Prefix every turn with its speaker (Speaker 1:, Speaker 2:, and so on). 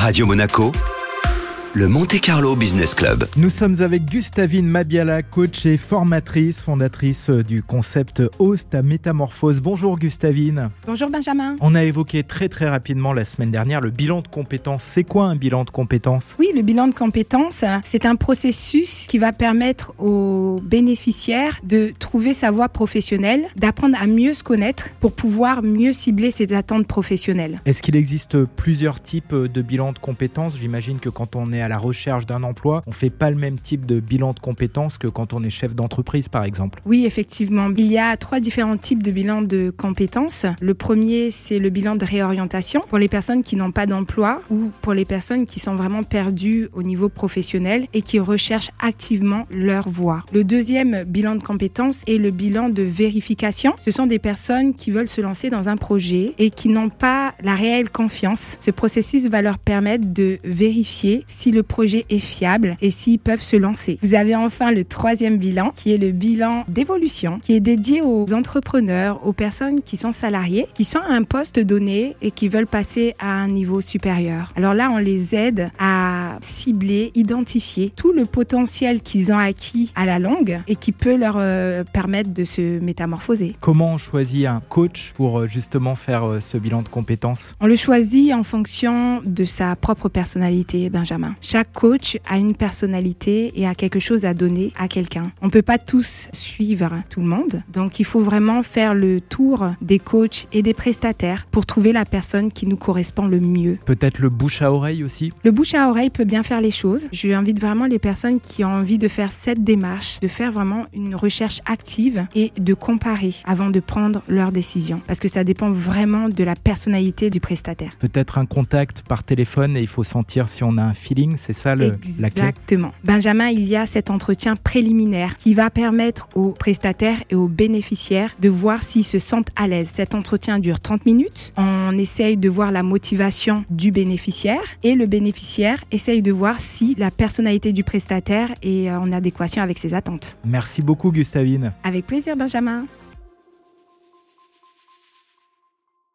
Speaker 1: Radio Monaco, le Monte Carlo Business Club.
Speaker 2: Nous sommes avec Gustavine Mabiala, coach et formatrice, fondatrice du concept Host à Métamorphose. Bonjour Gustavine.
Speaker 3: Bonjour Benjamin.
Speaker 2: On a évoqué très très rapidement la semaine dernière le bilan de compétences. C'est quoi un bilan de compétences?
Speaker 3: Oui, le bilan de compétences, c'est un processus qui va permettre aux bénéficiaires de trouver sa voie professionnelle, d'apprendre à mieux se connaître pour pouvoir mieux cibler ses attentes professionnelles.
Speaker 2: Est-ce qu'il existe plusieurs types de bilans de compétences? J'imagine que quand on est à la recherche d'un emploi, on fait pas le même type de bilan de compétences que quand on est chef d'entreprise, par exemple.
Speaker 3: Oui, effectivement. Il y a trois différents types de bilans de compétences. Le premier, c'est le bilan de réorientation pour les personnes qui n'ont pas d'emploi ou pour les personnes qui sont vraiment perdues au niveau professionnel et qui recherchent activement leur voie. Le deuxième bilan de compétences est le bilan de vérification. Ce sont des personnes qui veulent se lancer dans un projet et qui n'ont pas la réelle confiance. Ce processus va leur permettre de vérifier si le projet est fiable et s'ils peuvent se lancer. Vous avez enfin le troisième bilan qui est le bilan d'évolution qui est dédié aux entrepreneurs, aux personnes qui sont salariés, qui sont à un poste donné et qui veulent passer à un niveau supérieur. Alors là, on les aide à cibler, identifier tout le potentiel qu'ils ont acquis à la longue et qui peut leur euh, permettre de se métamorphoser.
Speaker 2: Comment on choisit un coach pour euh, justement faire euh, ce bilan de compétences?
Speaker 3: On le choisit en fonction de sa propre personnalité, Benjamin. Chaque coach a une personnalité et a quelque chose à donner à quelqu'un. On peut pas tous suivre tout le monde, donc il faut vraiment faire le tour des coachs et des prestataires pour trouver la personne qui nous correspond le mieux.
Speaker 2: Peut-être le bouche à oreille aussi
Speaker 3: Le bouche à oreille peut bien faire les choses. Je invite vraiment les personnes qui ont envie de faire cette démarche, de faire vraiment une recherche active et de comparer avant de prendre leur décision. Parce que ça dépend vraiment de la personnalité du prestataire.
Speaker 2: Peut-être un contact par téléphone et il faut sentir si on a un feeling, c'est ça le, la clé?
Speaker 3: Exactement. Benjamin, il y a cet entretien préliminaire qui va permettre aux prestataires et aux bénéficiaires de voir s'ils se sentent à l'aise. Cet entretien dure 30 minutes. On essaye de voir la motivation du bénéficiaire et le bénéficiaire essaye de voir si la personnalité du prestataire est en adéquation avec ses attentes.
Speaker 2: Merci beaucoup Gustavine.
Speaker 3: Avec plaisir, Benjamin.